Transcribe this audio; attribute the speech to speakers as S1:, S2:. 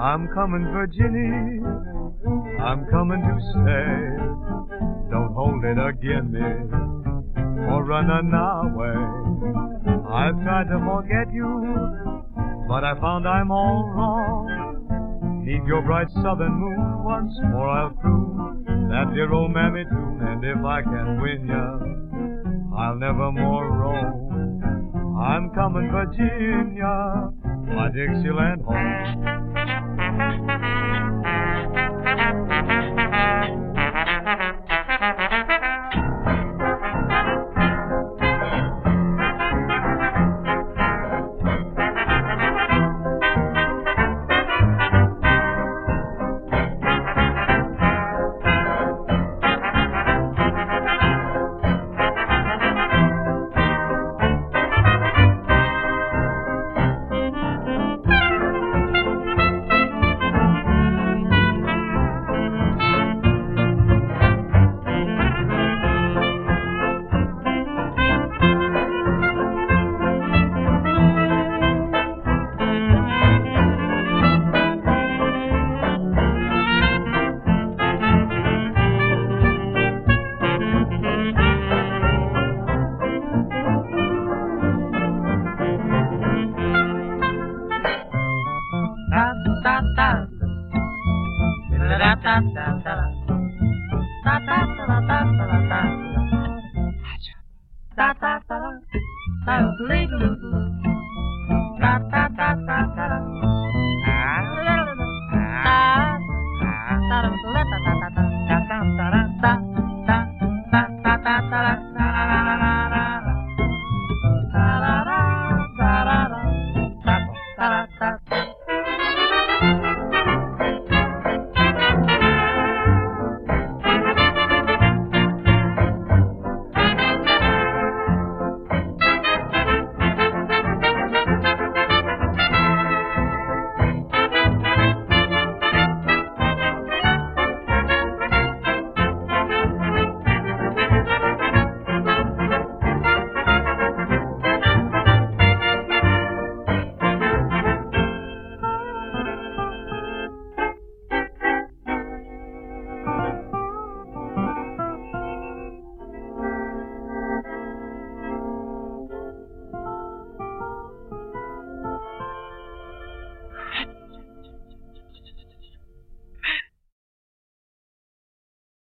S1: I'm coming, Virginia. I'm coming to stay. Don't hold it against me or run away. I've tried to forget you, but I found I'm all wrong. Need your bright southern moon once more, I'll prove that dear old mammy tune. And if I can win ya, I'll never more roam. I'm coming, Virginia, my Dixieland home.
S2: Thank you. da da da